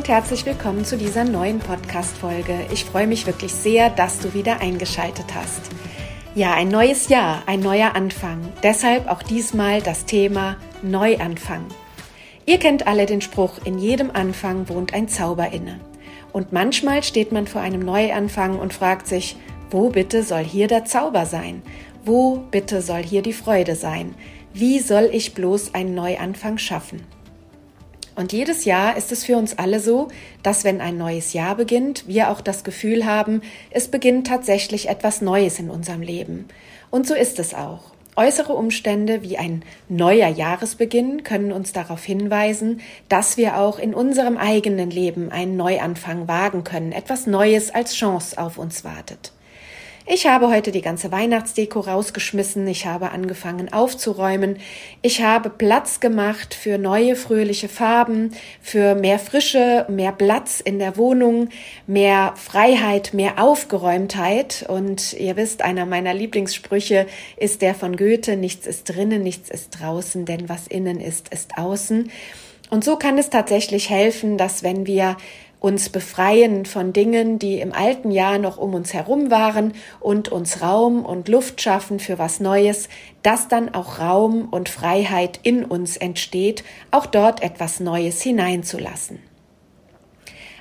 Und herzlich willkommen zu dieser neuen Podcast-Folge. Ich freue mich wirklich sehr, dass du wieder eingeschaltet hast. Ja, ein neues Jahr, ein neuer Anfang. Deshalb auch diesmal das Thema Neuanfang. Ihr kennt alle den Spruch, in jedem Anfang wohnt ein Zauber inne. Und manchmal steht man vor einem Neuanfang und fragt sich, wo bitte soll hier der Zauber sein? Wo bitte soll hier die Freude sein? Wie soll ich bloß einen Neuanfang schaffen? Und jedes Jahr ist es für uns alle so, dass wenn ein neues Jahr beginnt, wir auch das Gefühl haben, es beginnt tatsächlich etwas Neues in unserem Leben. Und so ist es auch. Äußere Umstände wie ein neuer Jahresbeginn können uns darauf hinweisen, dass wir auch in unserem eigenen Leben einen Neuanfang wagen können, etwas Neues als Chance auf uns wartet. Ich habe heute die ganze Weihnachtsdeko rausgeschmissen, ich habe angefangen aufzuräumen, ich habe Platz gemacht für neue fröhliche Farben, für mehr Frische, mehr Platz in der Wohnung, mehr Freiheit, mehr Aufgeräumtheit. Und ihr wisst, einer meiner Lieblingssprüche ist der von Goethe, nichts ist drinnen, nichts ist draußen, denn was innen ist, ist außen. Und so kann es tatsächlich helfen, dass wenn wir uns befreien von Dingen, die im alten Jahr noch um uns herum waren und uns Raum und Luft schaffen für was Neues, dass dann auch Raum und Freiheit in uns entsteht, auch dort etwas Neues hineinzulassen.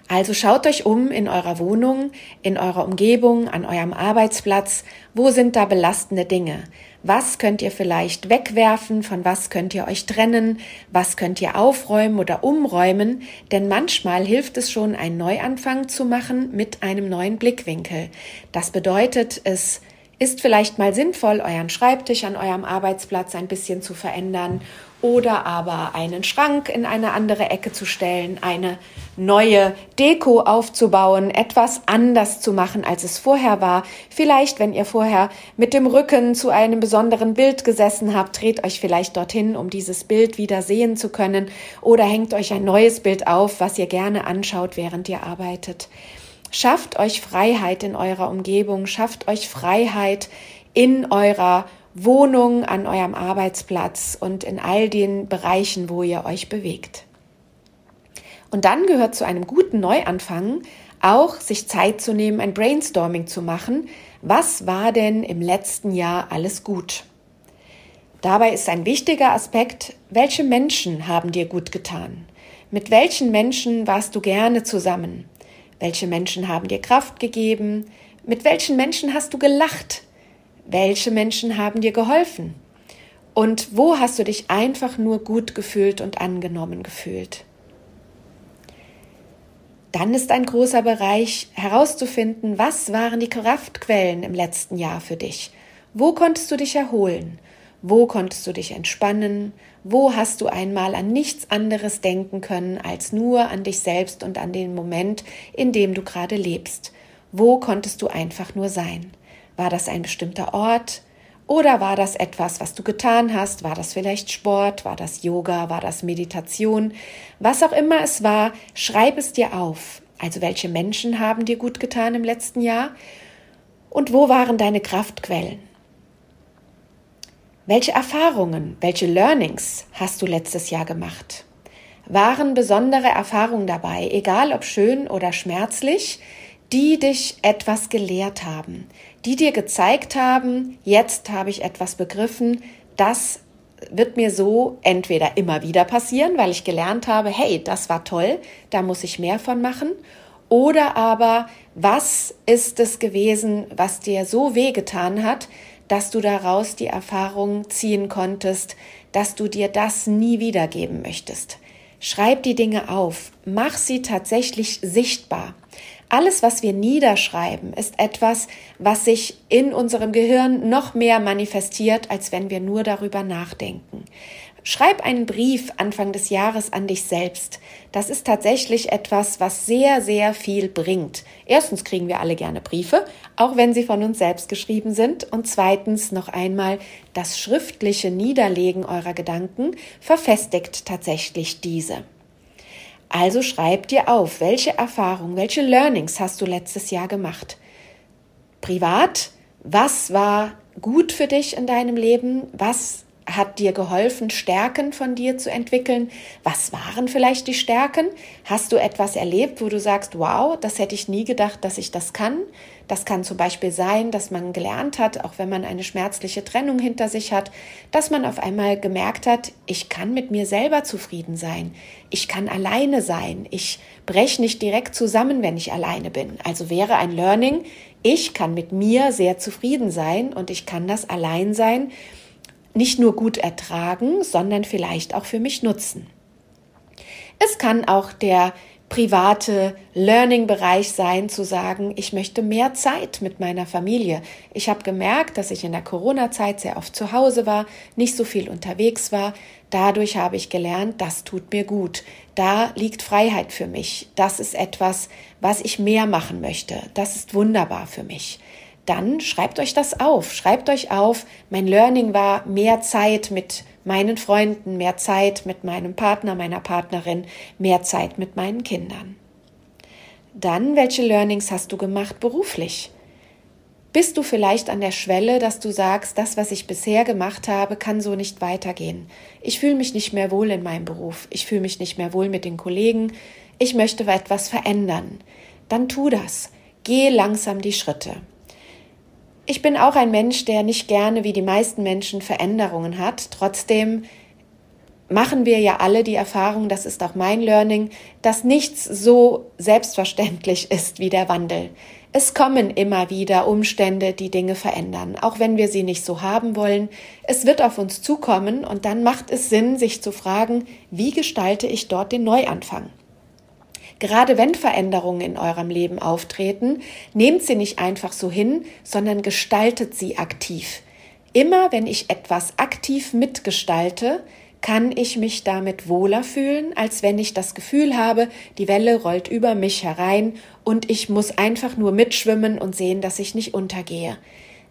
Also schaut euch um in eurer Wohnung, in eurer Umgebung, an eurem Arbeitsplatz. Wo sind da belastende Dinge? Was könnt ihr vielleicht wegwerfen? Von was könnt ihr euch trennen? Was könnt ihr aufräumen oder umräumen? Denn manchmal hilft es schon, einen Neuanfang zu machen mit einem neuen Blickwinkel. Das bedeutet, es ist vielleicht mal sinnvoll, euren Schreibtisch an eurem Arbeitsplatz ein bisschen zu verändern oder aber einen Schrank in eine andere Ecke zu stellen, eine neue Deko aufzubauen, etwas anders zu machen, als es vorher war. Vielleicht, wenn ihr vorher mit dem Rücken zu einem besonderen Bild gesessen habt, dreht euch vielleicht dorthin, um dieses Bild wieder sehen zu können oder hängt euch ein neues Bild auf, was ihr gerne anschaut, während ihr arbeitet. Schafft euch Freiheit in eurer Umgebung, schafft euch Freiheit in eurer Wohnung, an eurem Arbeitsplatz und in all den Bereichen, wo ihr euch bewegt. Und dann gehört zu einem guten Neuanfang auch, sich Zeit zu nehmen, ein Brainstorming zu machen. Was war denn im letzten Jahr alles gut? Dabei ist ein wichtiger Aspekt, welche Menschen haben dir gut getan? Mit welchen Menschen warst du gerne zusammen? Welche Menschen haben dir Kraft gegeben? Mit welchen Menschen hast du gelacht? Welche Menschen haben dir geholfen? Und wo hast du dich einfach nur gut gefühlt und angenommen gefühlt? Dann ist ein großer Bereich herauszufinden, was waren die Kraftquellen im letzten Jahr für dich? Wo konntest du dich erholen? Wo konntest du dich entspannen? Wo hast du einmal an nichts anderes denken können als nur an dich selbst und an den Moment, in dem du gerade lebst? Wo konntest du einfach nur sein? War das ein bestimmter Ort? Oder war das etwas, was du getan hast? War das vielleicht Sport? War das Yoga? War das Meditation? Was auch immer es war, schreib es dir auf. Also welche Menschen haben dir gut getan im letzten Jahr? Und wo waren deine Kraftquellen? Welche Erfahrungen, welche Learnings hast du letztes Jahr gemacht? Waren besondere Erfahrungen dabei, egal ob schön oder schmerzlich, die dich etwas gelehrt haben, die dir gezeigt haben, jetzt habe ich etwas begriffen, das wird mir so entweder immer wieder passieren, weil ich gelernt habe, hey, das war toll, da muss ich mehr von machen, oder aber was ist es gewesen, was dir so wehgetan hat, dass du daraus die Erfahrung ziehen konntest, dass du dir das nie wiedergeben möchtest. Schreib die Dinge auf, mach sie tatsächlich sichtbar. Alles, was wir niederschreiben, ist etwas, was sich in unserem Gehirn noch mehr manifestiert, als wenn wir nur darüber nachdenken. Schreib einen Brief Anfang des Jahres an dich selbst. Das ist tatsächlich etwas, was sehr, sehr viel bringt. Erstens kriegen wir alle gerne Briefe, auch wenn sie von uns selbst geschrieben sind. Und zweitens noch einmal, das schriftliche Niederlegen eurer Gedanken verfestigt tatsächlich diese. Also schreib dir auf, welche Erfahrungen, welche Learnings hast du letztes Jahr gemacht? Privat, was war gut für dich in deinem Leben? Was hat dir geholfen, Stärken von dir zu entwickeln? Was waren vielleicht die Stärken? Hast du etwas erlebt, wo du sagst, wow, das hätte ich nie gedacht, dass ich das kann? Das kann zum Beispiel sein, dass man gelernt hat, auch wenn man eine schmerzliche Trennung hinter sich hat, dass man auf einmal gemerkt hat, ich kann mit mir selber zufrieden sein. Ich kann alleine sein. Ich breche nicht direkt zusammen, wenn ich alleine bin. Also wäre ein Learning, ich kann mit mir sehr zufrieden sein und ich kann das allein sein nicht nur gut ertragen, sondern vielleicht auch für mich nutzen. Es kann auch der private Learning-Bereich sein, zu sagen, ich möchte mehr Zeit mit meiner Familie. Ich habe gemerkt, dass ich in der Corona-Zeit sehr oft zu Hause war, nicht so viel unterwegs war. Dadurch habe ich gelernt, das tut mir gut. Da liegt Freiheit für mich. Das ist etwas, was ich mehr machen möchte. Das ist wunderbar für mich dann schreibt euch das auf. Schreibt euch auf, mein Learning war mehr Zeit mit meinen Freunden, mehr Zeit mit meinem Partner, meiner Partnerin, mehr Zeit mit meinen Kindern. Dann, welche Learnings hast du gemacht beruflich? Bist du vielleicht an der Schwelle, dass du sagst, das, was ich bisher gemacht habe, kann so nicht weitergehen. Ich fühle mich nicht mehr wohl in meinem Beruf. Ich fühle mich nicht mehr wohl mit den Kollegen. Ich möchte etwas verändern. Dann tu das. Geh langsam die Schritte. Ich bin auch ein Mensch, der nicht gerne wie die meisten Menschen Veränderungen hat. Trotzdem machen wir ja alle die Erfahrung, das ist auch mein Learning, dass nichts so selbstverständlich ist wie der Wandel. Es kommen immer wieder Umstände, die Dinge verändern, auch wenn wir sie nicht so haben wollen. Es wird auf uns zukommen und dann macht es Sinn, sich zu fragen, wie gestalte ich dort den Neuanfang? Gerade wenn Veränderungen in eurem Leben auftreten, nehmt sie nicht einfach so hin, sondern gestaltet sie aktiv. Immer wenn ich etwas aktiv mitgestalte, kann ich mich damit wohler fühlen, als wenn ich das Gefühl habe, die Welle rollt über mich herein und ich muss einfach nur mitschwimmen und sehen, dass ich nicht untergehe.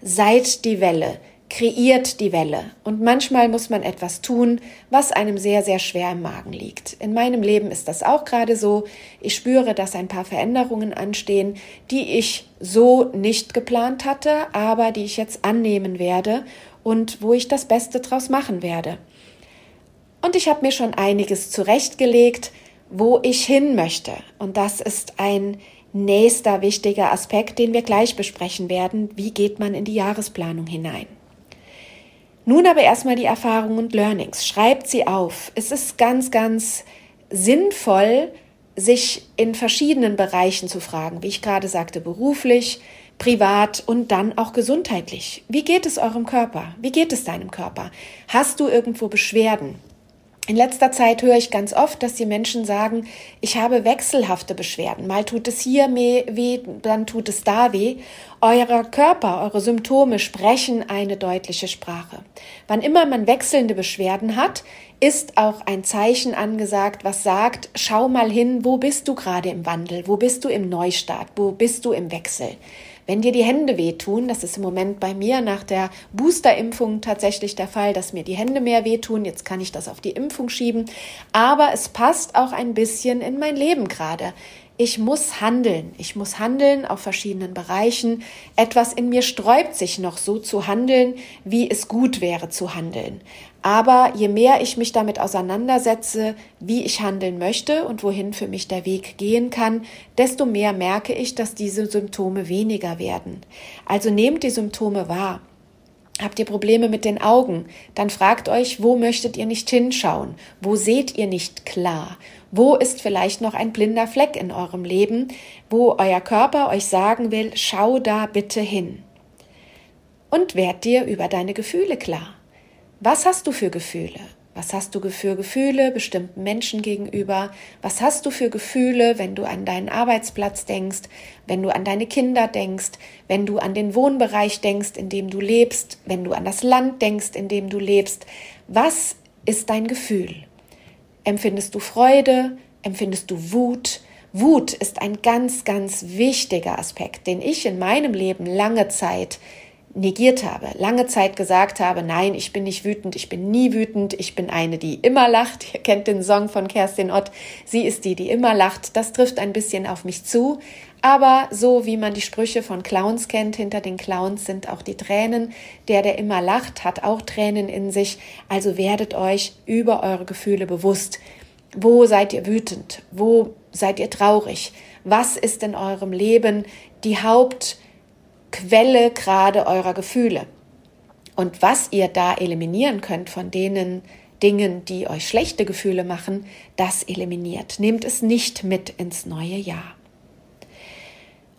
Seid die Welle, kreiert die Welle. Und manchmal muss man etwas tun, was einem sehr, sehr schwer im Magen liegt. In meinem Leben ist das auch gerade so. Ich spüre, dass ein paar Veränderungen anstehen, die ich so nicht geplant hatte, aber die ich jetzt annehmen werde und wo ich das Beste draus machen werde. Und ich habe mir schon einiges zurechtgelegt, wo ich hin möchte. Und das ist ein nächster wichtiger Aspekt, den wir gleich besprechen werden. Wie geht man in die Jahresplanung hinein? Nun aber erstmal die Erfahrungen und Learnings. Schreibt sie auf. Es ist ganz, ganz sinnvoll, sich in verschiedenen Bereichen zu fragen, wie ich gerade sagte, beruflich, privat und dann auch gesundheitlich. Wie geht es eurem Körper? Wie geht es deinem Körper? Hast du irgendwo Beschwerden? In letzter Zeit höre ich ganz oft, dass die Menschen sagen, ich habe wechselhafte Beschwerden. Mal tut es hier weh, dann tut es da weh. Euer Körper, eure Symptome sprechen eine deutliche Sprache. Wann immer man wechselnde Beschwerden hat, ist auch ein Zeichen angesagt, was sagt, schau mal hin, wo bist du gerade im Wandel, wo bist du im Neustart, wo bist du im Wechsel. Wenn dir die Hände wehtun, das ist im Moment bei mir nach der Boosterimpfung tatsächlich der Fall, dass mir die Hände mehr wehtun. Jetzt kann ich das auf die Impfung schieben. Aber es passt auch ein bisschen in mein Leben gerade. Ich muss handeln. Ich muss handeln auf verschiedenen Bereichen. Etwas in mir sträubt sich noch so zu handeln, wie es gut wäre zu handeln. Aber je mehr ich mich damit auseinandersetze, wie ich handeln möchte und wohin für mich der Weg gehen kann, desto mehr merke ich, dass diese Symptome weniger werden. Also nehmt die Symptome wahr. Habt ihr Probleme mit den Augen? Dann fragt euch, wo möchtet ihr nicht hinschauen? Wo seht ihr nicht klar? Wo ist vielleicht noch ein blinder Fleck in eurem Leben, wo euer Körper euch sagen will, schau da bitte hin? und werd dir über deine Gefühle klar. Was hast du für Gefühle? Was hast du für Gefühle bestimmten Menschen gegenüber? Was hast du für Gefühle, wenn du an deinen Arbeitsplatz denkst, wenn du an deine Kinder denkst, wenn du an den Wohnbereich denkst, in dem du lebst, wenn du an das Land denkst, in dem du lebst? Was ist dein Gefühl? Empfindest du Freude? Empfindest du Wut? Wut ist ein ganz, ganz wichtiger Aspekt, den ich in meinem Leben lange Zeit negiert habe, lange Zeit gesagt habe, nein, ich bin nicht wütend, ich bin nie wütend, ich bin eine, die immer lacht. Ihr kennt den Song von Kerstin Ott, sie ist die, die immer lacht. Das trifft ein bisschen auf mich zu. Aber so wie man die Sprüche von Clowns kennt, hinter den Clowns sind auch die Tränen. Der, der immer lacht, hat auch Tränen in sich. Also werdet euch über eure Gefühle bewusst. Wo seid ihr wütend? Wo seid ihr traurig? Was ist in eurem Leben die Haupt Quelle gerade eurer Gefühle. Und was ihr da eliminieren könnt von denen Dingen, die euch schlechte Gefühle machen, das eliminiert. Nehmt es nicht mit ins neue Jahr.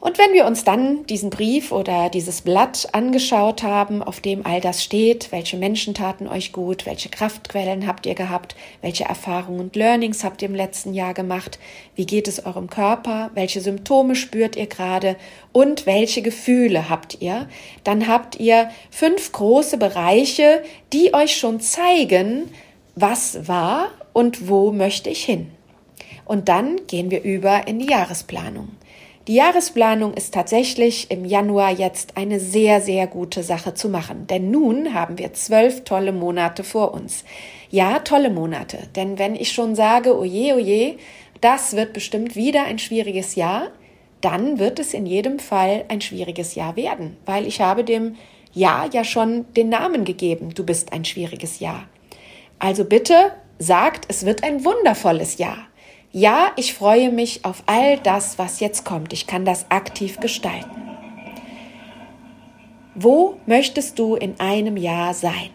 Und wenn wir uns dann diesen Brief oder dieses Blatt angeschaut haben, auf dem all das steht, welche Menschen taten euch gut, welche Kraftquellen habt ihr gehabt, welche Erfahrungen und Learnings habt ihr im letzten Jahr gemacht, wie geht es eurem Körper, welche Symptome spürt ihr gerade und welche Gefühle habt ihr, dann habt ihr fünf große Bereiche, die euch schon zeigen, was war und wo möchte ich hin. Und dann gehen wir über in die Jahresplanung. Die Jahresplanung ist tatsächlich im Januar jetzt eine sehr, sehr gute Sache zu machen, denn nun haben wir zwölf tolle Monate vor uns. Ja, tolle Monate, denn wenn ich schon sage, oje, oje, das wird bestimmt wieder ein schwieriges Jahr, dann wird es in jedem Fall ein schwieriges Jahr werden, weil ich habe dem Jahr ja schon den Namen gegeben, du bist ein schwieriges Jahr. Also bitte sagt, es wird ein wundervolles Jahr. Ja, ich freue mich auf all das, was jetzt kommt. Ich kann das aktiv gestalten. Wo möchtest du in einem Jahr sein?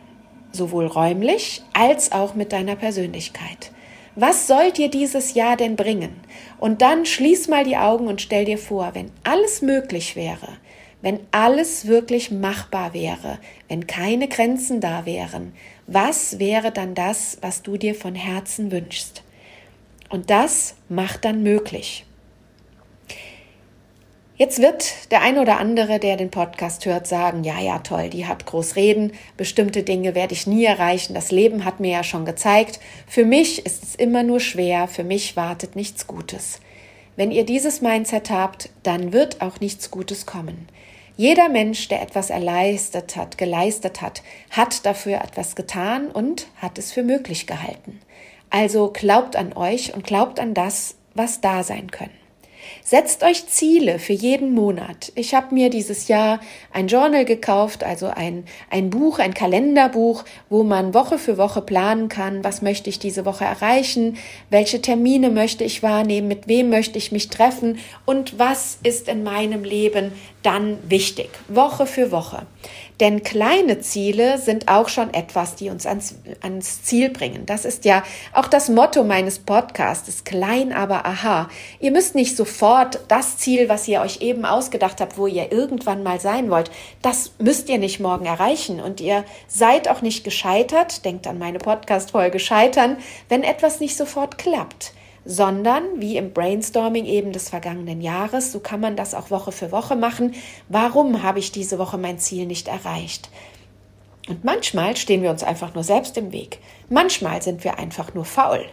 Sowohl räumlich als auch mit deiner Persönlichkeit. Was soll dir dieses Jahr denn bringen? Und dann schließ mal die Augen und stell dir vor, wenn alles möglich wäre, wenn alles wirklich machbar wäre, wenn keine Grenzen da wären, was wäre dann das, was du dir von Herzen wünschst? Und das macht dann möglich. Jetzt wird der ein oder andere, der den Podcast hört, sagen, ja, ja, toll, die hat groß reden, bestimmte Dinge werde ich nie erreichen, das Leben hat mir ja schon gezeigt, für mich ist es immer nur schwer, für mich wartet nichts Gutes. Wenn ihr dieses Mindset habt, dann wird auch nichts Gutes kommen. Jeder Mensch, der etwas erleistet hat, geleistet hat, hat dafür etwas getan und hat es für möglich gehalten. Also glaubt an euch und glaubt an das, was da sein können. Setzt euch Ziele für jeden Monat. Ich habe mir dieses Jahr ein Journal gekauft, also ein, ein Buch, ein Kalenderbuch, wo man Woche für Woche planen kann, was möchte ich diese Woche erreichen, welche Termine möchte ich wahrnehmen, mit wem möchte ich mich treffen und was ist in meinem Leben dann wichtig, Woche für Woche. Denn kleine Ziele sind auch schon etwas, die uns ans, ans Ziel bringen. Das ist ja auch das Motto meines Podcasts, klein aber aha. Ihr müsst nicht sofort das Ziel, was ihr euch eben ausgedacht habt, wo ihr irgendwann mal sein wollt, das müsst ihr nicht morgen erreichen. Und ihr seid auch nicht gescheitert, denkt an meine Podcast-Folge Scheitern, wenn etwas nicht sofort klappt sondern wie im Brainstorming eben des vergangenen Jahres, so kann man das auch Woche für Woche machen. Warum habe ich diese Woche mein Ziel nicht erreicht? Und manchmal stehen wir uns einfach nur selbst im Weg. Manchmal sind wir einfach nur faul.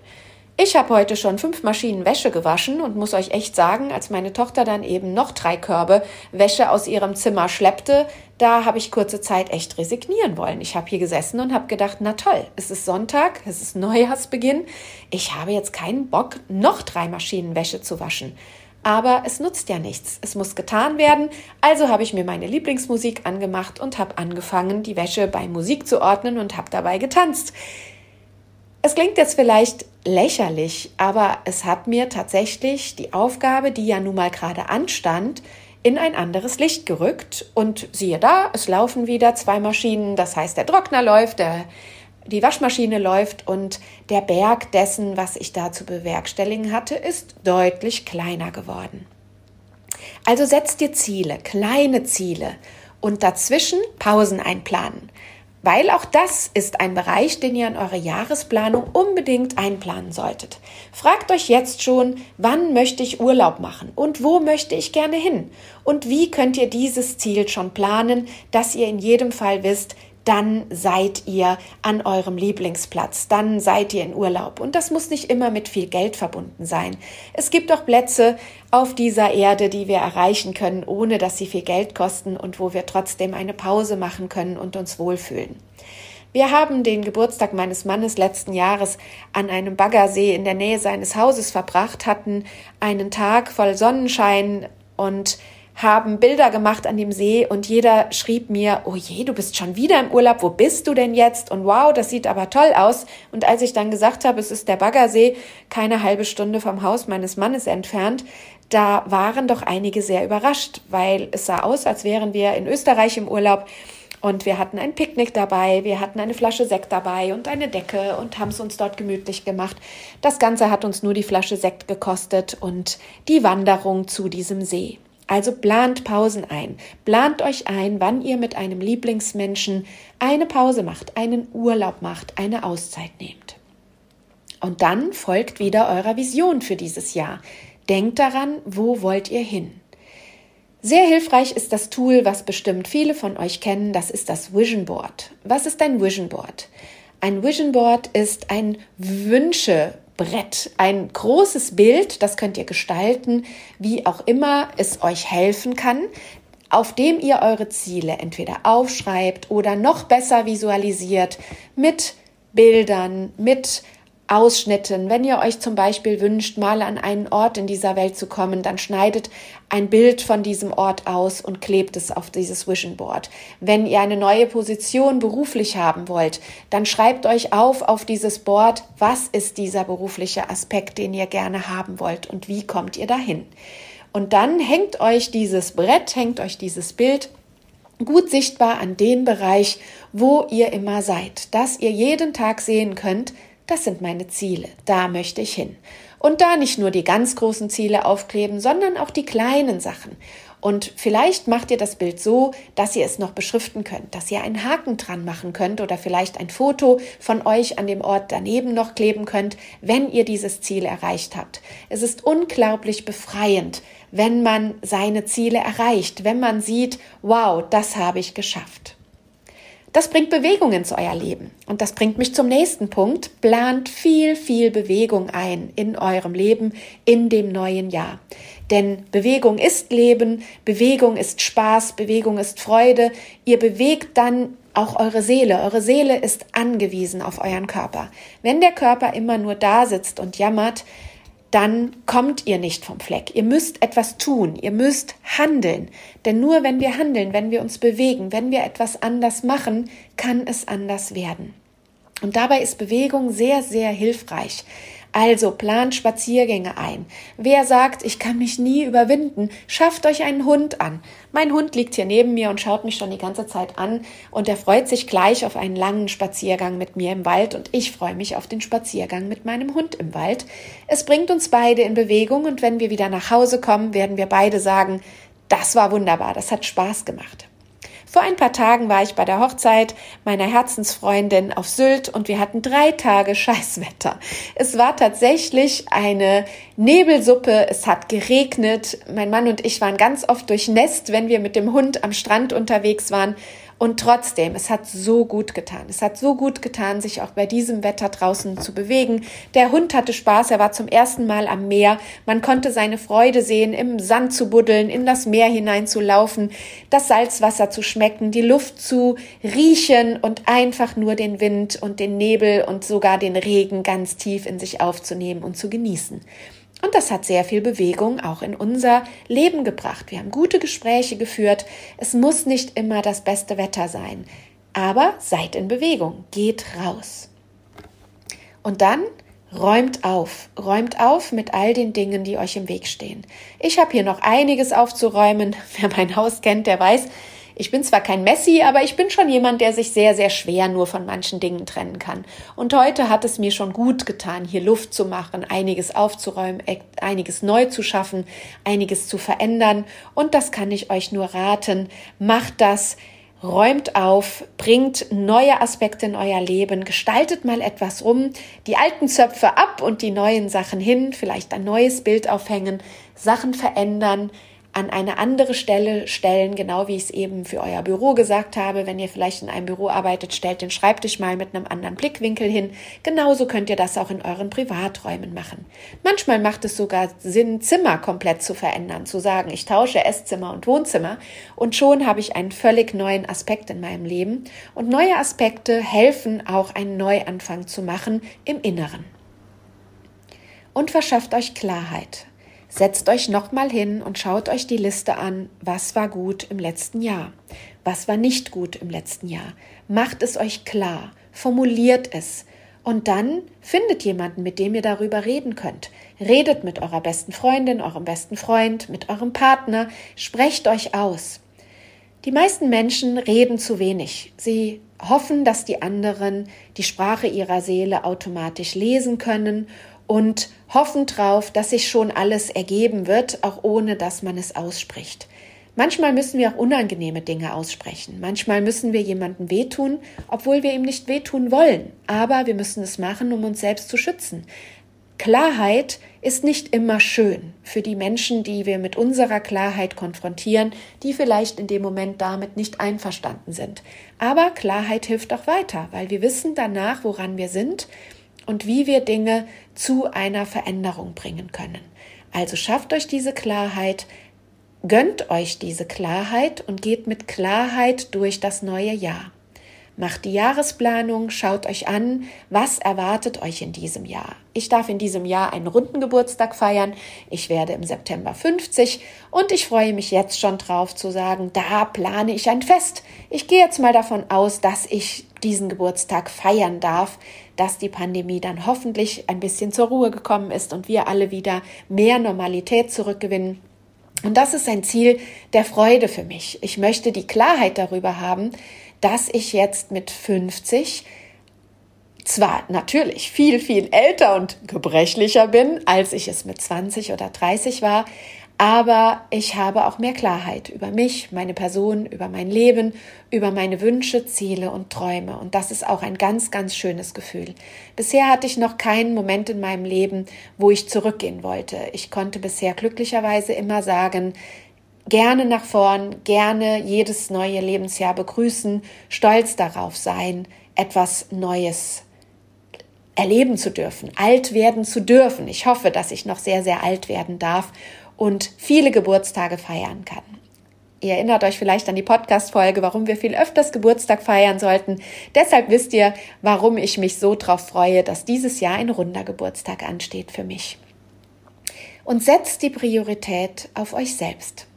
Ich habe heute schon fünf Maschinen Wäsche gewaschen und muss euch echt sagen, als meine Tochter dann eben noch drei Körbe Wäsche aus ihrem Zimmer schleppte, da habe ich kurze Zeit echt resignieren wollen. Ich habe hier gesessen und habe gedacht, na toll, es ist Sonntag, es ist Neujahrsbeginn, ich habe jetzt keinen Bock, noch drei Maschinen Wäsche zu waschen. Aber es nutzt ja nichts. Es muss getan werden. Also habe ich mir meine Lieblingsmusik angemacht und habe angefangen, die Wäsche bei Musik zu ordnen und habe dabei getanzt. Es klingt jetzt vielleicht lächerlich, aber es hat mir tatsächlich die Aufgabe, die ja nun mal gerade anstand, in ein anderes Licht gerückt. Und siehe da, es laufen wieder zwei Maschinen. Das heißt, der Trockner läuft, der, die Waschmaschine läuft und der Berg dessen, was ich da zu bewerkstelligen hatte, ist deutlich kleiner geworden. Also setz dir Ziele, kleine Ziele und dazwischen Pausen einplanen. Weil auch das ist ein Bereich, den ihr in eure Jahresplanung unbedingt einplanen solltet. Fragt euch jetzt schon, wann möchte ich Urlaub machen und wo möchte ich gerne hin? Und wie könnt ihr dieses Ziel schon planen, dass ihr in jedem Fall wisst, dann seid ihr an eurem Lieblingsplatz, dann seid ihr in Urlaub. Und das muss nicht immer mit viel Geld verbunden sein. Es gibt auch Plätze auf dieser Erde, die wir erreichen können, ohne dass sie viel Geld kosten und wo wir trotzdem eine Pause machen können und uns wohlfühlen. Wir haben den Geburtstag meines Mannes letzten Jahres an einem Baggersee in der Nähe seines Hauses verbracht, hatten einen Tag voll Sonnenschein und haben Bilder gemacht an dem See und jeder schrieb mir, oh je, du bist schon wieder im Urlaub, wo bist du denn jetzt? Und wow, das sieht aber toll aus. Und als ich dann gesagt habe, es ist der Baggersee, keine halbe Stunde vom Haus meines Mannes entfernt, da waren doch einige sehr überrascht, weil es sah aus, als wären wir in Österreich im Urlaub. Und wir hatten ein Picknick dabei, wir hatten eine Flasche Sekt dabei und eine Decke und haben es uns dort gemütlich gemacht. Das Ganze hat uns nur die Flasche Sekt gekostet und die Wanderung zu diesem See. Also plant Pausen ein. Plant euch ein, wann ihr mit einem Lieblingsmenschen eine Pause macht, einen Urlaub macht, eine Auszeit nehmt. Und dann folgt wieder eurer Vision für dieses Jahr. Denkt daran, wo wollt ihr hin? Sehr hilfreich ist das Tool, was bestimmt viele von euch kennen, das ist das Vision Board. Was ist ein Vision Board? Ein Vision Board ist ein Wünsche Brett, ein großes Bild, das könnt ihr gestalten, wie auch immer es euch helfen kann, auf dem ihr eure Ziele entweder aufschreibt oder noch besser visualisiert mit Bildern, mit Ausschnitten. Wenn ihr euch zum Beispiel wünscht, mal an einen Ort in dieser Welt zu kommen, dann schneidet ein Bild von diesem Ort aus und klebt es auf dieses Vision Board. Wenn ihr eine neue Position beruflich haben wollt, dann schreibt euch auf auf dieses Board, was ist dieser berufliche Aspekt, den ihr gerne haben wollt und wie kommt ihr dahin. Und dann hängt euch dieses Brett, hängt euch dieses Bild gut sichtbar an den Bereich, wo ihr immer seid, dass ihr jeden Tag sehen könnt, das sind meine Ziele, da möchte ich hin. Und da nicht nur die ganz großen Ziele aufkleben, sondern auch die kleinen Sachen. Und vielleicht macht ihr das Bild so, dass ihr es noch beschriften könnt, dass ihr einen Haken dran machen könnt oder vielleicht ein Foto von euch an dem Ort daneben noch kleben könnt, wenn ihr dieses Ziel erreicht habt. Es ist unglaublich befreiend, wenn man seine Ziele erreicht, wenn man sieht, wow, das habe ich geschafft. Das bringt Bewegung ins euer Leben. Und das bringt mich zum nächsten Punkt. Plant viel, viel Bewegung ein in eurem Leben in dem neuen Jahr. Denn Bewegung ist Leben, Bewegung ist Spaß, Bewegung ist Freude. Ihr bewegt dann auch eure Seele. Eure Seele ist angewiesen auf euren Körper. Wenn der Körper immer nur da sitzt und jammert, dann kommt ihr nicht vom Fleck. Ihr müsst etwas tun, ihr müsst handeln. Denn nur wenn wir handeln, wenn wir uns bewegen, wenn wir etwas anders machen, kann es anders werden. Und dabei ist Bewegung sehr, sehr hilfreich. Also plant Spaziergänge ein. Wer sagt, ich kann mich nie überwinden, schafft euch einen Hund an. Mein Hund liegt hier neben mir und schaut mich schon die ganze Zeit an und er freut sich gleich auf einen langen Spaziergang mit mir im Wald und ich freue mich auf den Spaziergang mit meinem Hund im Wald. Es bringt uns beide in Bewegung und wenn wir wieder nach Hause kommen, werden wir beide sagen, das war wunderbar, das hat Spaß gemacht. Vor ein paar Tagen war ich bei der Hochzeit meiner Herzensfreundin auf Sylt und wir hatten drei Tage Scheißwetter. Es war tatsächlich eine Nebelsuppe, es hat geregnet. Mein Mann und ich waren ganz oft durchnässt, wenn wir mit dem Hund am Strand unterwegs waren. Und trotzdem, es hat so gut getan. Es hat so gut getan, sich auch bei diesem Wetter draußen zu bewegen. Der Hund hatte Spaß, er war zum ersten Mal am Meer. Man konnte seine Freude sehen, im Sand zu buddeln, in das Meer hinein zu laufen, das Salzwasser zu schmecken, die Luft zu riechen und einfach nur den Wind und den Nebel und sogar den Regen ganz tief in sich aufzunehmen und zu genießen. Und das hat sehr viel Bewegung auch in unser Leben gebracht. Wir haben gute Gespräche geführt. Es muss nicht immer das beste Wetter sein. Aber seid in Bewegung. Geht raus. Und dann räumt auf. Räumt auf mit all den Dingen, die euch im Weg stehen. Ich habe hier noch einiges aufzuräumen. Wer mein Haus kennt, der weiß, Ich bin zwar kein Messi, aber ich bin schon jemand, der sich sehr, sehr schwer nur von manchen Dingen trennen kann. Und heute hat es mir schon gut getan, hier Luft zu machen, einiges aufzuräumen, e, einiges neu zu schaffen, einiges zu verändern. Und das kann ich euch nur raten. Macht das räumt auf, bringt neue Aspekte in euer Leben, gestaltet mal etwas um, die alten Zöpfe ab und die neuen Sachen hin, vielleicht ein neues Bild aufhängen, Sachen verändern, an eine andere Stelle stellen, genau wie ich es eben für euer Büro gesagt habe. Wenn ihr vielleicht in einem Büro arbeitet, stellt den Schreibtisch mal mit einem anderen Blickwinkel hin. Genauso könnt ihr das auch in euren Privaträumen machen. Manchmal macht es sogar Sinn, Zimmer komplett zu verändern, zu sagen, ich tausche Esszimmer und Wohnzimmer und schon habe ich einen völlig neuen Aspekt in meinem Leben. Und neue Aspekte helfen auch einen Neuanfang zu machen im Inneren. Und verschafft euch Klarheit. Setzt euch nochmal hin und schaut euch die Liste an, was war gut im letzten Jahr, was war nicht gut im letzten Jahr. Macht es euch klar, formuliert es und dann findet jemanden, mit dem ihr darüber reden könnt. Redet mit eurer besten Freundin, eurem besten Freund, mit eurem Partner, sprecht euch aus. Die meisten Menschen reden zu wenig. Sie hoffen, dass die anderen die Sprache ihrer Seele automatisch lesen können und hoffen drauf, dass sich schon alles ergeben wird, auch ohne dass man es ausspricht. Manchmal müssen wir auch unangenehme Dinge aussprechen. Manchmal müssen wir jemandem wehtun, obwohl wir ihm nicht wehtun wollen. Aber wir müssen es machen, um uns selbst zu schützen. Klarheit ist nicht immer schön für die Menschen, die wir mit unserer Klarheit konfrontieren, die vielleicht in dem Moment damit nicht einverstanden sind. Aber Klarheit hilft auch weiter, weil wir wissen danach, woran wir sind und wie wir Dinge zu einer Veränderung bringen können. Also schafft euch diese Klarheit, gönnt euch diese Klarheit und geht mit Klarheit durch das neue Jahr. Macht die Jahresplanung, schaut euch an, was erwartet euch in diesem Jahr. Ich darf in diesem Jahr einen runden Geburtstag feiern. Ich werde im September 50 und ich freue mich jetzt schon drauf zu sagen, da plane ich ein Fest. Ich gehe jetzt mal davon aus, dass ich diesen Geburtstag feiern darf, dass die Pandemie dann hoffentlich ein bisschen zur Ruhe gekommen ist und wir alle wieder mehr Normalität zurückgewinnen. Und das ist ein Ziel der Freude für mich. Ich möchte die Klarheit darüber haben, dass ich jetzt mit 50 zwar natürlich viel, viel älter und gebrechlicher bin, als ich es mit 20 oder 30 war, aber ich habe auch mehr Klarheit über mich, meine Person, über mein Leben, über meine Wünsche, Ziele und Träume. Und das ist auch ein ganz, ganz schönes Gefühl. Bisher hatte ich noch keinen Moment in meinem Leben, wo ich zurückgehen wollte. Ich konnte bisher glücklicherweise immer sagen, gerne nach vorn, gerne jedes neue Lebensjahr begrüßen, stolz darauf sein, etwas Neues erleben zu dürfen, alt werden zu dürfen. Ich hoffe, dass ich noch sehr, sehr alt werden darf und viele Geburtstage feiern kann. Ihr erinnert euch vielleicht an die Podcast-Folge, warum wir viel öfters Geburtstag feiern sollten. Deshalb wisst ihr, warum ich mich so drauf freue, dass dieses Jahr ein runder Geburtstag ansteht für mich. Und setzt die Priorität auf euch selbst.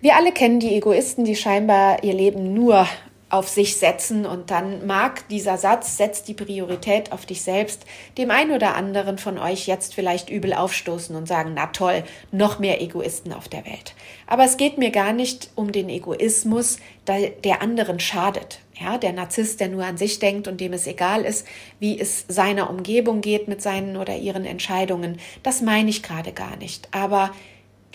Wir alle kennen die Egoisten, die scheinbar ihr Leben nur auf sich setzen und dann mag dieser Satz, setzt die Priorität auf dich selbst, dem einen oder anderen von euch jetzt vielleicht übel aufstoßen und sagen, na toll, noch mehr Egoisten auf der Welt. Aber es geht mir gar nicht um den Egoismus, der anderen schadet. Ja, der Narzisst, der nur an sich denkt und dem es egal ist, wie es seiner Umgebung geht mit seinen oder ihren Entscheidungen. Das meine ich gerade gar nicht. Aber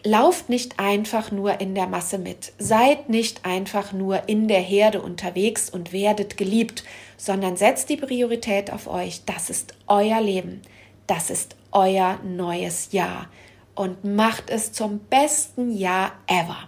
lauft nicht einfach nur in der Masse mit, seid nicht einfach nur in der Herde unterwegs und werdet geliebt, sondern setzt die Priorität auf euch. Das ist euer Leben, das ist euer neues Jahr und macht es zum besten Jahr ever.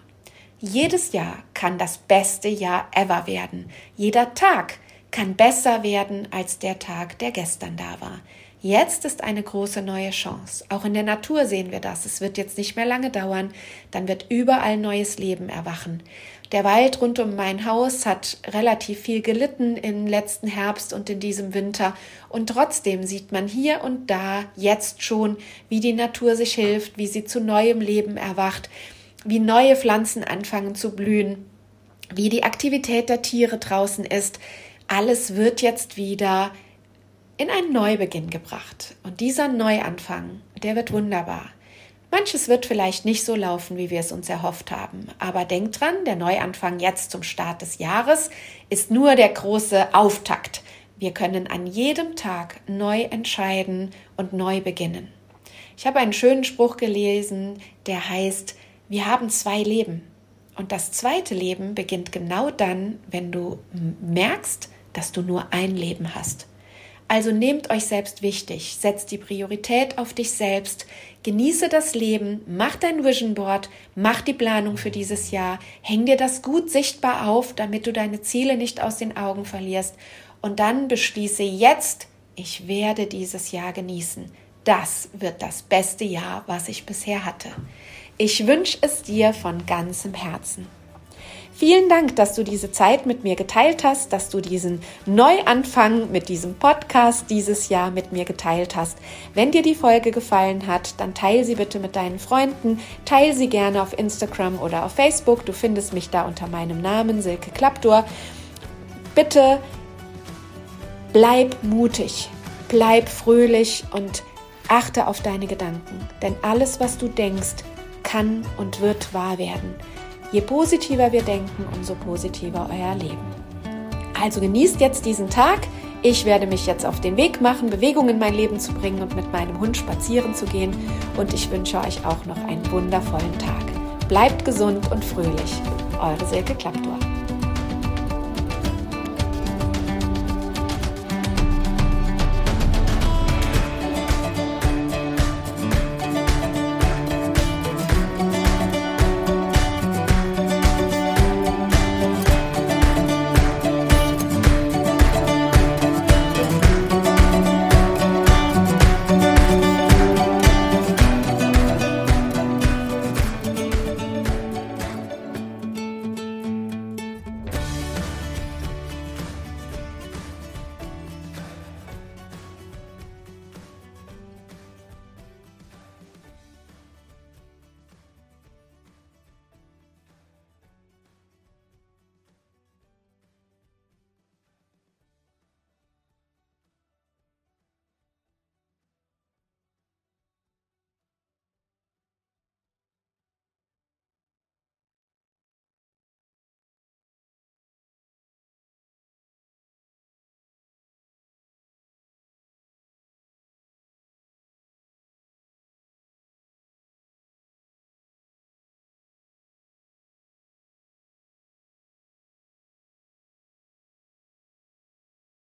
Jedes Jahr kann das beste Jahr ever werden. Jeder Tag kann besser werden als der Tag, der gestern da war. Jetzt ist eine große neue Chance. Auch in der Natur sehen wir das. Es wird jetzt nicht mehr lange dauern. Dann wird überall neues Leben erwachen. Der Wald rund um mein Haus hat relativ viel gelitten im letzten Herbst und in diesem Winter. Und trotzdem sieht man hier und da jetzt schon, wie die Natur sich hilft, wie sie zu neuem Leben erwacht, wie neue Pflanzen anfangen zu blühen, wie die Aktivität der Tiere draußen ist. Alles wird jetzt wieder in einen Neubeginn gebracht. Und dieser Neuanfang, der wird wunderbar. Manches wird vielleicht nicht so laufen, wie wir es uns erhofft haben. Aber denkt dran, der Neuanfang jetzt zum Start des Jahres ist nur der große Auftakt. Wir können an jedem Tag neu entscheiden und neu beginnen. Ich habe einen schönen Spruch gelesen, der heißt, wir haben zwei Leben. Und das zweite Leben beginnt genau dann, wenn du merkst, dass du nur ein Leben hast. Also nehmt euch selbst wichtig, setzt die Priorität auf dich selbst, genieße das Leben, mach dein Vision Board, mach die Planung für dieses Jahr, häng dir das gut sichtbar auf, damit du deine Ziele nicht aus den Augen verlierst und dann beschließe jetzt, ich werde dieses Jahr genießen. Das wird das beste Jahr, was ich bisher hatte. Ich wünsche es dir von ganzem Herzen. Vielen Dank, dass du diese Zeit mit mir geteilt hast, dass du diesen Neuanfang mit diesem Podcast dieses Jahr mit mir geteilt hast. Wenn dir die Folge gefallen hat, dann teile sie bitte mit deinen Freunden, teile sie gerne auf Instagram oder auf Facebook. Du findest mich da unter meinem Namen Silke Klappdor. Bitte bleib mutig, bleib fröhlich und achte auf deine Gedanken, denn alles, was du denkst, kann und wird wahr werden. Je positiver wir denken, umso positiver euer Leben. Also genießt jetzt diesen Tag. Ich werde mich jetzt auf den Weg machen, Bewegung in mein Leben zu bringen und mit meinem Hund spazieren zu gehen. Und ich wünsche euch auch noch einen wundervollen Tag. Bleibt gesund und fröhlich. Eure Silke Klappdor.